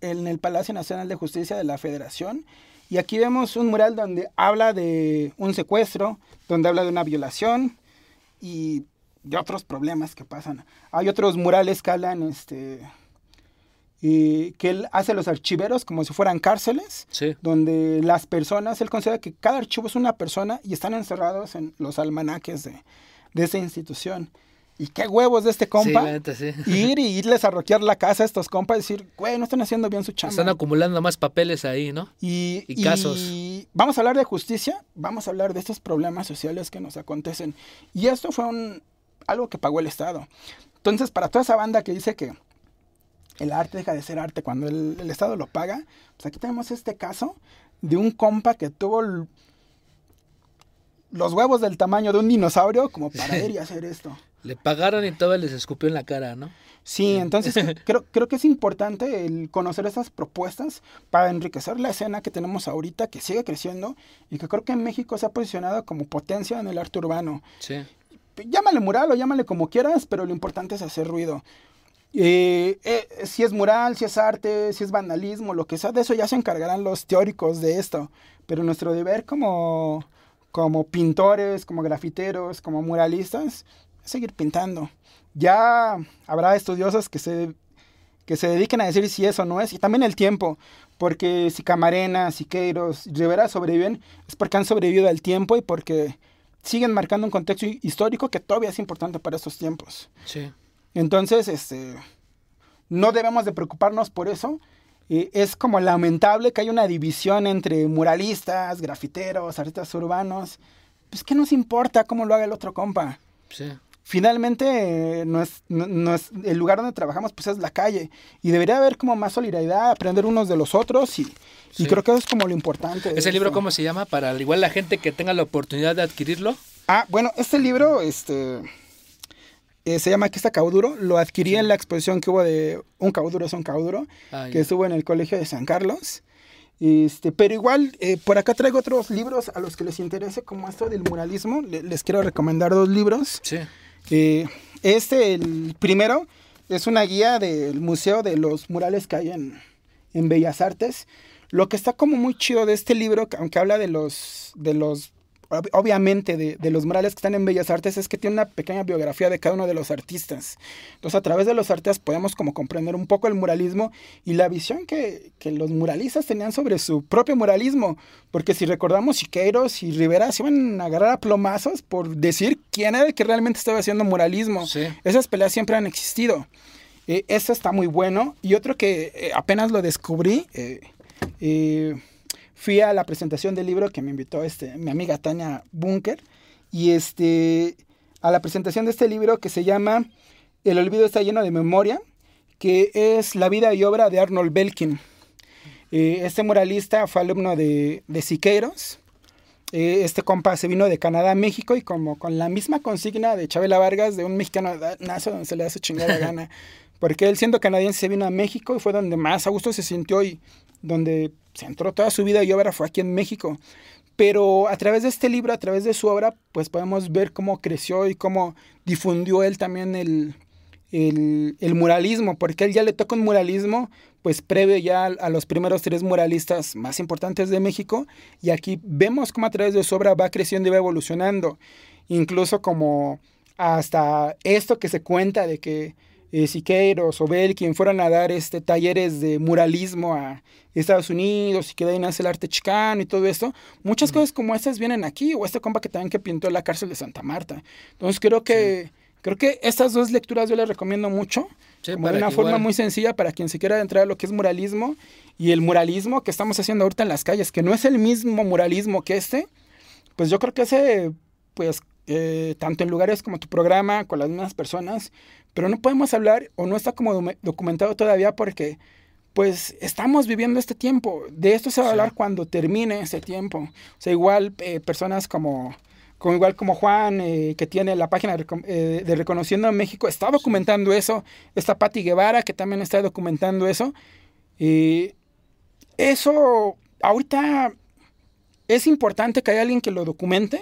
en el Palacio Nacional de Justicia de la Federación. Y aquí vemos un mural donde habla de un secuestro, donde habla de una violación y de otros problemas que pasan. Hay otros murales que hablan, este, y que él hace los archiveros como si fueran cárceles Sí. donde las personas, él considera que cada archivo es una persona y están encerrados en los almanaques de, de esa institución. Y qué huevos de este Sí, compa. neta, sí. ir y irles a roquear la casa a estos compas y decir, güey, no están haciendo bien su chamba. Están acumulando más papeles ahí, ¿no? y, y casos. y vamos a hablar de justicia, vamos a hablar de estos problemas sociales que nos acontecen. Y esto fue un, algo que pagó el Estado. Entonces, para toda esa banda que dice que el arte deja de ser arte cuando el, el Estado lo paga, pues aquí tenemos este caso de un compa que tuvo los huevos del tamaño de un dinosaurio como para ir y hacer esto. Le pagaron y todo les escupió en la cara, ¿no? Sí, entonces cre- creo, creo que es importante el conocer esas propuestas para enriquecer la escena que tenemos ahorita, que sigue creciendo y que creo que en México se ha posicionado como potencia en el arte urbano. Sí. Llámale mural o llámale como quieras, pero lo importante es hacer ruido. Eh, eh, si es mural, si es arte, si es vandalismo, lo que sea, de eso ya se encargarán los teóricos de esto. Pero nuestro deber como, como pintores, como grafiteros, como muralistas, es seguir pintando. Ya habrá estudiosos que se, que se dediquen a decir si eso no es, y también el tiempo, porque si Camarena, Siqueiros, Rivera sobreviven, es porque han sobrevivido al tiempo y porque siguen marcando un contexto hi- histórico que todavía es importante para estos tiempos. Sí. Entonces, este, no debemos de preocuparnos por eso. Eh, es como lamentable que haya una división entre muralistas, grafiteros, artistas urbanos. Pues, ¿qué nos importa cómo lo haga el otro compa? Sí. Finalmente, eh, no es, no- no es- el lugar donde trabajamos pues es la calle. Y debería haber como más solidaridad, aprender unos de los otros. Y, y creo que eso es como lo importante. ¿Ese libro cómo se llama? Para al igual la gente que tenga la oportunidad de adquirirlo. Ah, bueno, este libro, este, eh, se llama Aquí está Cauduro. Lo adquirí en la exposición que hubo de Un Cauduro es un Cauduro, Ah, que estuvo en el Colegio de San Carlos. Este, pero igual, eh, por acá traigo otros libros a los que les interese, como esto del muralismo. Le- les quiero recomendar dos libros. Sí. Eh, este, el primero, es una guía del Museo de los Murales que hay en, en Bellas Artes. Lo que está como muy chido de este libro, que aunque habla de los, de los ob- obviamente de, de los murales que están en Bellas Artes, es que tiene una pequeña biografía de cada uno de los artistas. Entonces, a través de los artistas podemos como comprender un poco el muralismo y la visión que, que los muralistas tenían sobre su propio muralismo. Porque si recordamos, Siqueiros y Rivera se iban a agarrar a plomazos por decir quién era el que realmente estaba haciendo muralismo. Sí. Esas peleas siempre han existido. Eh, eso está muy bueno. Y otro que eh, apenas lo descubrí, eh, eh, fui a la presentación del libro que me invitó este, mi amiga Tania Bunker. Y este, a la presentación de este libro que se llama El olvido está lleno de memoria, que es la vida y obra de Arnold Belkin. Eh, este muralista fue alumno de, de Siqueiros. Eh, este compa se vino de Canadá a México y como con la misma consigna de Chabela Vargas, de un mexicano da- nace donde se le da su chingada gana. Porque él siendo canadiense se vino a México y fue donde más a gusto se sintió y donde se entró toda su vida y obra fue aquí en México. Pero a través de este libro, a través de su obra, pues podemos ver cómo creció y cómo difundió él también el, el, el muralismo, porque él ya le toca un muralismo, pues previo ya a los primeros tres muralistas más importantes de México, y aquí vemos cómo a través de su obra va creciendo y va evolucionando, incluso como hasta esto que se cuenta de que eh, Siqueiros o Belkin fueron a dar este, talleres de muralismo a Estados Unidos y que de ahí nace el arte chicano y todo esto, muchas cosas como estas vienen aquí, o este compa que también que pintó la cárcel de Santa Marta. Entonces creo que, creo que estas dos lecturas yo les recomiendo mucho, Sí, como de una forma igual- muy sencilla para quien se quiera entrar a lo que es muralismo y el muralismo que estamos haciendo ahorita en las calles, que no es el mismo muralismo que este, pues yo creo que ese, pues, eh, tanto en lugares como tu programa, con las mismas personas, pero no podemos hablar o no está como docu- documentado todavía porque, pues, estamos viviendo este tiempo. De esto se va a Sí. hablar cuando termine ese tiempo. O sea, igual eh, personas como, como igual como Juan, eh, que tiene la página de, eh, de Reconociendo México, está documentando eso. Está Patti Guevara, que también está documentando eso. Y eso, ahorita es importante que haya alguien que lo documente,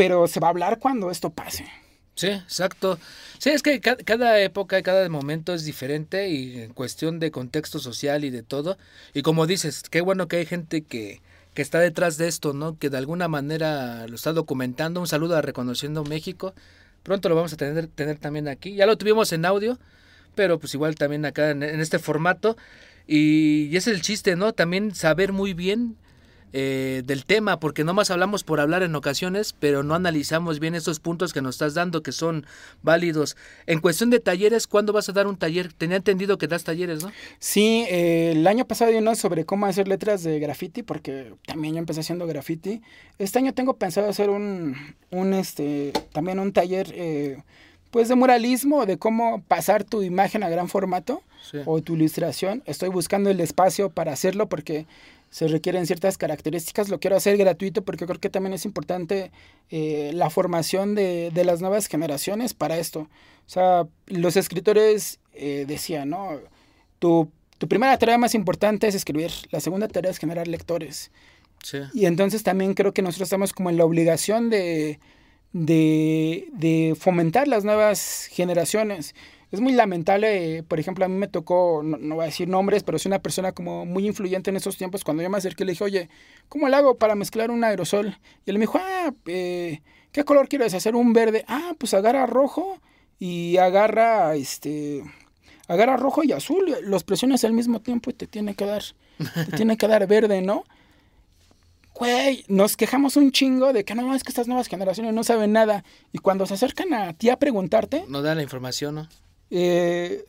pero se va a hablar cuando esto pase. Sí, exacto. Sí, es que ca- cada época, cada momento es diferente y en cuestión de contexto social y de todo. Y como dices, qué bueno que hay gente que, que está detrás de esto, ¿no? Que de alguna manera lo está documentando. Un saludo a Reconociendo México. Pronto lo vamos a tener, tener también aquí. Ya lo tuvimos en audio, pero pues igual también acá en, en este formato. Y, y ese es el chiste, ¿no? También saber muy bien eh, del tema, porque no más hablamos por hablar en ocasiones, pero no analizamos bien esos puntos que nos estás dando que son válidos. En cuestión de talleres, ¿cuándo vas a dar un taller? Tenía entendido que das talleres, ¿no? Sí, eh, el año pasado di uno sobre cómo hacer letras de graffiti, porque también yo empecé haciendo graffiti. Este año tengo pensado hacer un, un este, también un taller, eh, pues de muralismo, de cómo pasar tu imagen a gran formato Sí. o tu ilustración. Estoy buscando el espacio para hacerlo porque se requieren ciertas características. Lo quiero hacer gratuito porque creo que también es importante eh, la formación de, de las nuevas generaciones para esto. O sea, los escritores eh, decían, ¿no? Tu, tu primera tarea más importante es escribir, la segunda tarea es generar lectores. Sí. Y entonces también creo que nosotros estamos como en la obligación de, de, de fomentar las nuevas generaciones. Es muy lamentable, por ejemplo, a mí me tocó, no, no voy a decir nombres, pero es una persona como muy influyente en esos tiempos. Cuando yo me acerqué le dije, oye, ¿cómo le hago para mezclar un aerosol? Y él me dijo, ah, eh, ¿qué color quieres hacer? Un verde. Ah, pues agarra rojo y agarra, este, agarra rojo y azul. Los presiones al mismo tiempo y te tiene que dar, te tiene que dar verde, ¿no? Güey, nos quejamos un chingo de que no, es que estas nuevas generaciones no saben nada. Y cuando se acercan a ti a preguntarte, No da la información, ¿no? Eh,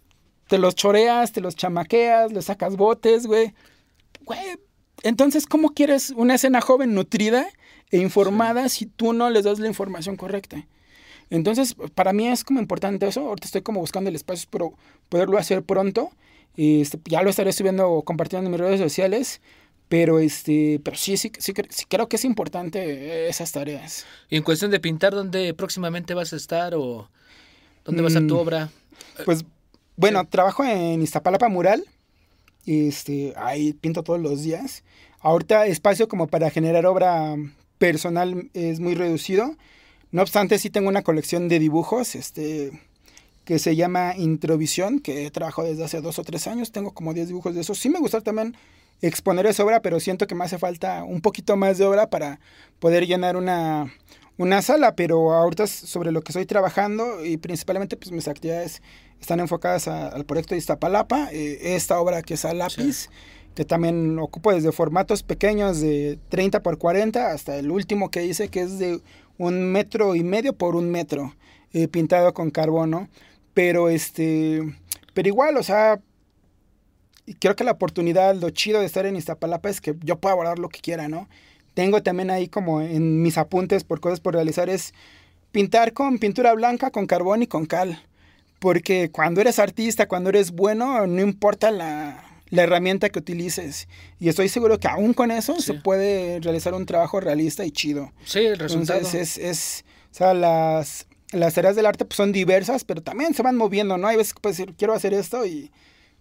te los choreas, te los chamaqueas, le sacas botes, güey. Güey, entonces, ¿cómo quieres una escena joven nutrida e informada si tú no les das la información correcta? Entonces, para mí es como importante eso. Ahorita estoy como buscando el espacio para poderlo hacer pronto. Este, ya lo estaré subiendo o compartiendo en mis redes sociales. Pero este, pero sí, sí, sí, cre- sí creo que es importante esas tareas. Y en cuestión de pintar, ¿dónde próximamente vas a estar o dónde va a estar tu Mm. obra? Pues bueno, trabajo en Iztapalapa Mural. Este, ahí pinto todos los días. Ahorita espacio como para generar obra personal es muy reducido. No obstante, sí tengo una colección de dibujos, este, que se llama Introvisión, que he trabajado desde hace dos o tres años. Tengo como 10 dibujos de esos. Sí me gusta también exponer esa obra, pero siento que me hace falta un poquito más de obra para poder llenar una, una sala. Pero ahorita sobre lo que estoy trabajando y principalmente pues mis actividades están enfocadas a- al proyecto de Iztapalapa. eh, esta obra que es a lápiz, que también ocupo desde formatos pequeños de 30 por 40 hasta el último que hice que es de un metro y medio por un metro, eh, pintado con carbono. Pero este, pero igual, o sea, creo que la oportunidad, lo chido de estar en Iztapalapa es que yo puedo abordar lo que quiera, ¿no? Tengo también ahí como en mis apuntes por cosas por realizar es pintar con pintura blanca, con carbón y con cal. Porque cuando eres artista, cuando eres bueno, no importa la, la herramienta que utilices. Y estoy seguro que aún con eso Sí. se puede realizar un trabajo realista y chido. Sí, el resultado. Entonces es, es o sea, las, las tareas del arte pues, son diversas, pero también se van moviendo, ¿no? Hay veces que puedes decir, quiero hacer esto y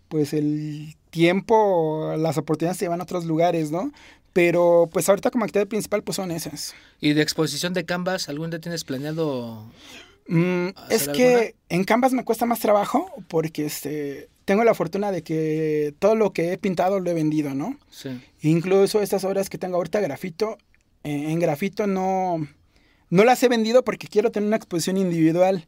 pues el tiempo, las oportunidades te llevan a otros lugares, ¿no? Pero pues ahorita como actividad principal pues son esas. ¿Y de exposición de Canvas, algún día tienes planeado? Mm, ¿Hacer es que alguna? en Canvas me cuesta más trabajo porque este, tengo la fortuna de que todo lo que he pintado lo he vendido, ¿no? Sí. Incluso estas obras que tengo ahorita grafito, eh, en grafito no, no las he vendido porque quiero tener una exposición individual.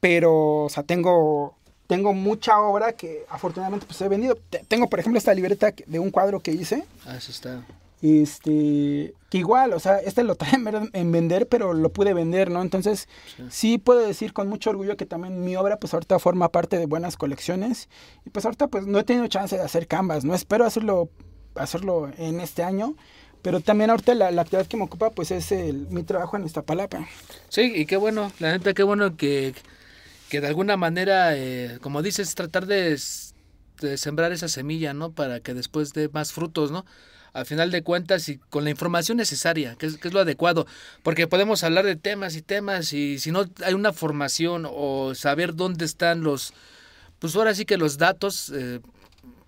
pero, o sea, tengo, tengo mucha obra que afortunadamente pues he vendido. Te- Tengo, por ejemplo, esta libreta de un cuadro que hice, Ah, eso está. Este, que igual, o sea, este lo trae en vender, pero lo pude vender, ¿no? Entonces, Sí. sí puedo decir con mucho orgullo que también mi obra, pues ahorita forma parte de buenas colecciones. Y pues ahorita, pues no he tenido chance de hacer canvas, no espero hacerlo, hacerlo en este año. Pero también ahorita la, la actividad que me ocupa, pues es el, mi trabajo en Iztapalapa. Sí, y qué bueno, la neta, qué bueno que, que de alguna manera, eh, como dices, tratar de, de sembrar esa semilla, ¿no? Para que después dé más frutos, ¿no? Al final de cuentas y con la información necesaria, que es, que es lo adecuado, porque podemos hablar de temas y temas y si no hay una formación o saber dónde están los, pues ahora sí que los datos eh,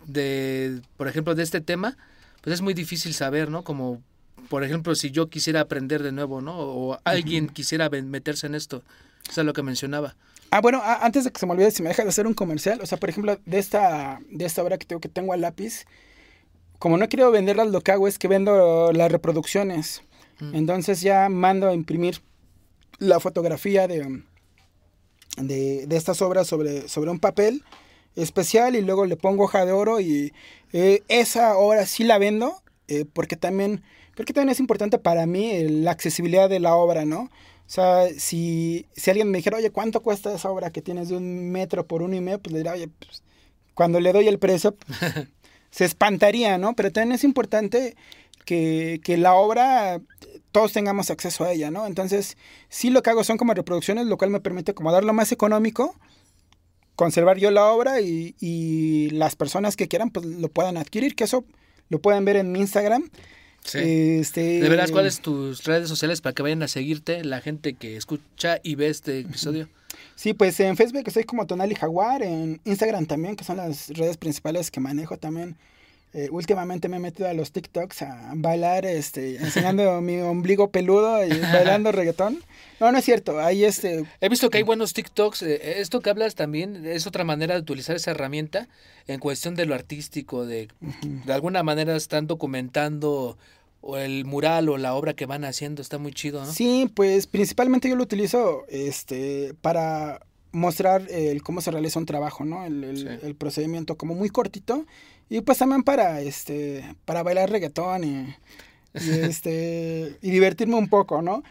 de, por ejemplo, de este tema, pues es muy difícil saber, ¿no? Como, por ejemplo, si yo quisiera aprender de nuevo, ¿no? O alguien quisiera meterse en esto. Eso es lo que mencionaba. Ah, bueno, a- antes de que se me olvide, si me deja de hacer un comercial, o sea, por ejemplo, de esta, de esta obra que tengo, que tengo a lápiz, como no quiero venderlas, lo que hago es que vendo las reproducciones. Mm. Entonces ya mando a imprimir la fotografía de, de, de estas obras sobre, sobre un papel especial y luego le pongo hoja de oro y eh, esa obra sí la vendo eh, porque también creo que también es importante para mí eh, la accesibilidad de la obra, ¿no? O sea, si, si alguien me dijera, oye, ¿cuánto cuesta esa obra que tienes de un metro por uno y medio? Pues le diría, oye, pues, cuando le doy el precio, se espantaría, ¿no? Pero también es importante que, que la obra todos tengamos acceso a ella, ¿no? Entonces, sí lo que hago son como reproducciones, lo cual me permite como darlo más económico, conservar yo la obra y, y las personas que quieran pues lo puedan adquirir, que eso lo pueden ver en mi Instagram. Sí. Este, de veras, ¿cuáles tus redes sociales para que vayan a seguirte la gente que escucha y ve este episodio? Sí, pues en Facebook estoy como Tonali Jaguar, en Instagram también, que son las redes principales que manejo también. Eh, últimamente me he metido a los TikToks a bailar, este, enseñando mi ombligo peludo y bailando reggaetón. No, no es cierto, ahí este... He visto que hay buenos TikToks. eh, Esto que hablas también es otra manera de utilizar esa herramienta en cuestión de lo artístico, de, de alguna manera están documentando o el mural o la obra que van haciendo. Está muy chido, ¿no? Sí, pues principalmente yo lo utilizo este, para mostrar el cómo se realiza un trabajo, ¿no? El, el- Sí. el procedimiento como muy cortito y pues también para, este, para bailar reggaetón y, y, este, y divertirme un poco, ¿no?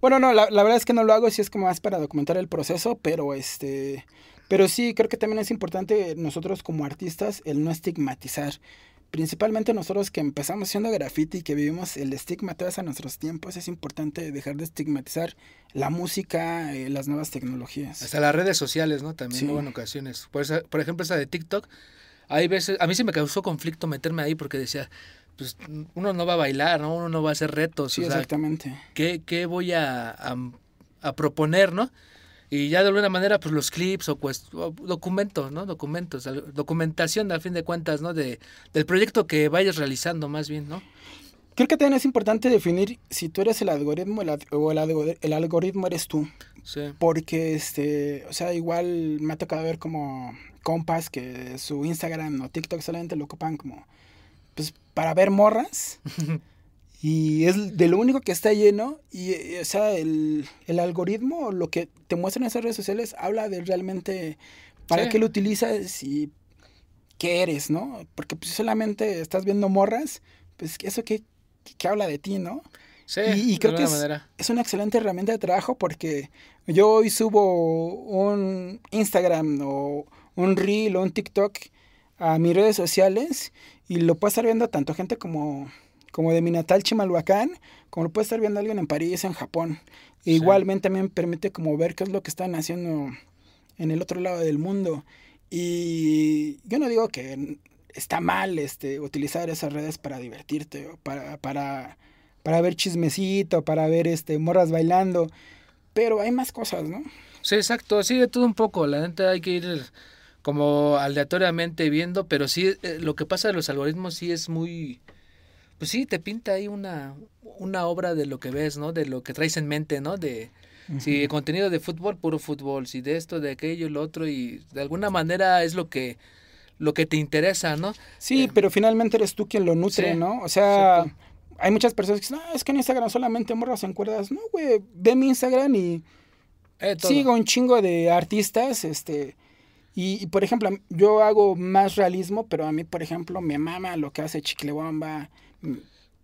Bueno, no, la, la verdad es que no lo hago, sí es como más para documentar el proceso, pero este, pero sí creo que también es importante nosotros como artistas el no estigmatizar. Principalmente nosotros que empezamos haciendo graffiti y que vivimos el estigma todos a nuestros tiempos, es importante dejar de estigmatizar la música, eh, las nuevas tecnologías. Hasta las redes sociales, ¿no? También Sí. luego en ocasiones. Por, esa- por ejemplo, esa de TikTok, hay veces, a mí sí me causó conflicto meterme ahí porque decía, pues uno no va a bailar, ¿no? Uno no va a hacer retos. Sí, o sea, exactamente. ¿qué, qué voy a, a, a proponer, no? Y ya de alguna manera, pues los clips o, pues, o documentos, ¿no? Documentos, documentación al fin de cuentas, ¿no? De, del proyecto que vayas realizando más bien, ¿no? Creo que también es importante definir si tú eres el algoritmo el o el, el algoritmo eres tú. Sí. Porque, este, o sea, igual me ha tocado ver como compas que su Instagram o TikTok solamente lo ocupan como, pues, para ver morras. y es de lo único que está lleno. Y, eh, o sea, el, el algoritmo, lo que te muestran esas redes sociales, habla de realmente para Sí. qué lo utilizas y qué eres, ¿no? Porque pues, si solamente estás viendo morras, pues, ¿eso qué, qué habla de ti, no? Sí, Y- y de creo que es- manera. es una excelente herramienta de trabajo porque yo hoy subo un Instagram o un Reel o un TikTok a mis redes sociales y lo puede estar viendo tanto gente como, como de mi natal Chimalhuacán, como lo puede estar viendo alguien en París, en Japón. E Sí. Igualmente me permite como ver qué es lo que están haciendo en el otro lado del mundo. Y yo no digo que está mal este, utilizar esas redes para divertirte o para, para, para ver chismecito, para ver este, morras bailando, pero hay más cosas, ¿no? Sí, exacto, sí, de todo un poco. La neta hay que ir como aleatoriamente viendo, pero sí, eh, lo que pasa de los algoritmos sí es muy... Pues sí, te pinta ahí una, una obra de lo que ves, ¿no? De lo que traes en mente, ¿no? De si contenido de fútbol, puro fútbol, si de esto, de aquello, lo otro, y de alguna manera es lo que lo que te interesa, ¿no? Sí, Eh, pero finalmente eres tú quien lo nutre, sí, ¿no? O sea, exacto. hay muchas personas que dicen, no, es que en Instagram solamente morras en cuerdas. No, güey, ve mi Instagram y Eh. Sigo un chingo de artistas, este, y, y, por ejemplo, yo hago más realismo, pero a mí, por ejemplo, me mama lo que hace mm,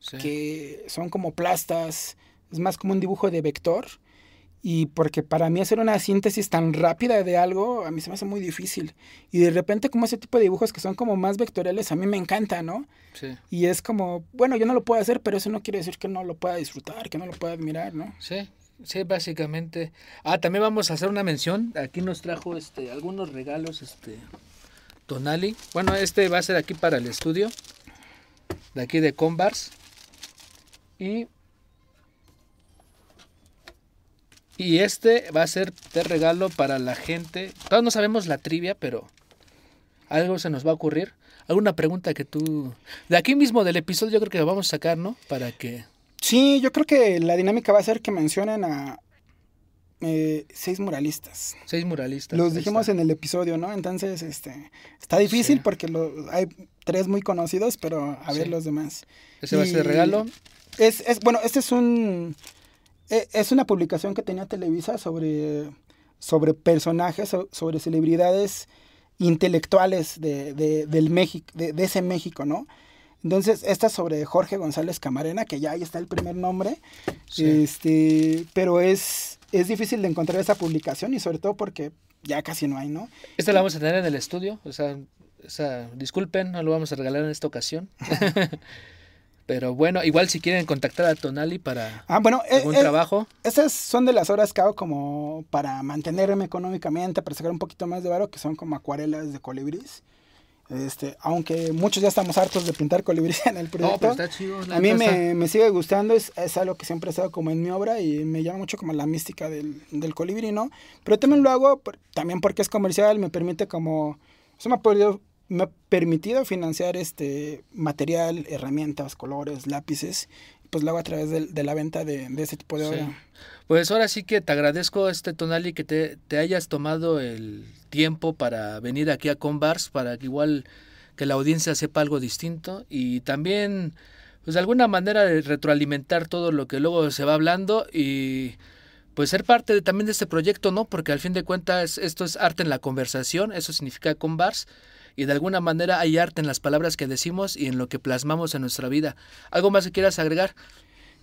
Sí. que son como plastas, es más como un dibujo de vector. Y porque para mí hacer una síntesis tan rápida de algo, a mí se me hace muy difícil. Y de repente como ese tipo de dibujos que son como más vectoriales, a mí me encanta, ¿no? Sí. Y es como, bueno, yo no lo puedo hacer, pero eso no quiere decir que no lo pueda disfrutar, que no lo pueda admirar, ¿no? Sí, sí, básicamente. Ah, también vamos a hacer una mención. Aquí nos trajo este algunos regalos, este Tonali. Bueno, este va a ser aquí para el estudio. De aquí de Convars. Y y este va a ser de regalo para la gente. Todavía no sabemos la trivia, pero algo se nos va a ocurrir. ¿Alguna pregunta que tú... De aquí mismo del episodio yo creo que lo vamos a sacar, ¿no? Para que... Sí, yo creo que la dinámica va a ser que mencionen a eh, seis muralistas. Seis muralistas. Los dijimos está. en el episodio, ¿no? Entonces, este, está difícil Sí. porque lo- hay tres muy conocidos, pero a ver Sí. los demás. Ese va a ser regalo. Es, es, bueno, este es un, e- es una publicación que tenía Televisa sobre, sobre personajes, so- sobre celebridades intelectuales de, de, del México, de, de ese México, ¿no? Entonces, esta es sobre Jorge González Camarena, que ya ahí está el primer nombre. Sí. Este, pero es, es difícil de encontrar esa publicación y sobre todo porque ya casi no hay, ¿no? Esta la vamos a tener en el estudio. O sea, o sea, disculpen, no lo vamos a regalar en esta ocasión. Pero bueno, igual si quieren contactar a Tonali para Ah, bueno, eh, algún eh, trabajo. esas son de las horas que hago como para mantenerme económicamente, para sacar un poquito más de varo, que son como acuarelas de colibríes. Este, aunque muchos ya estamos hartos de pintar colibríes en el No, proyecto. pero está chido. la a mí me, me sigue gustando, es, es algo que siempre he estado como en mi obra y me llama mucho como la mística del, del colibrí, ¿no? Pero también lo hago por- también porque es comercial, me permite como... Eso me ha, podido- me ha permitido financiar este material, herramientas, colores, lápices. Pues lo hago a través del- de, la venta de, de ese tipo de Sí. obra. Pues ahora sí que te agradezco, este Tonali, que te, te hayas tomado el tiempo para venir aquí a Convars, para que igual que la audiencia sepa algo distinto y también, pues de alguna manera retroalimentar todo lo que luego se va hablando y pues ser parte de- también de este proyecto, ¿no? Porque al fin de cuentas esto es arte en la conversación, eso significa Convars y de alguna manera hay arte en las palabras que decimos y en lo que plasmamos en nuestra vida. ¿Algo más que quieras agregar?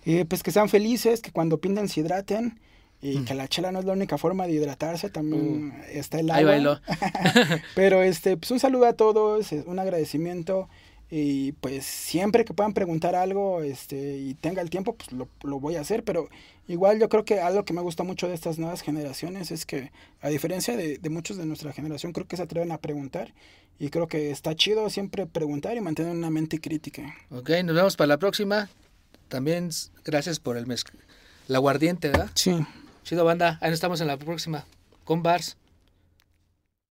Eh, pues que sean felices, que cuando pinten se hidraten y Mm. que la chela no es la única forma de hidratarse, también está el agua. Ahí bailó. Pero este, pues un saludo a todos, un agradecimiento y pues siempre que puedan preguntar algo este, y tenga el tiempo, pues lo, lo voy a hacer, pero igual yo creo que algo que me gusta mucho de estas nuevas generaciones es que a diferencia de, de muchos de nuestra generación, creo que se atreven a preguntar y creo que está chido siempre preguntar y mantener una mente crítica. Ok, nos vemos para la próxima. También gracias por el mezc... la aguardiente, ¿verdad? Sí. Chido banda, ahí nos estamos en la próxima. Con Bars.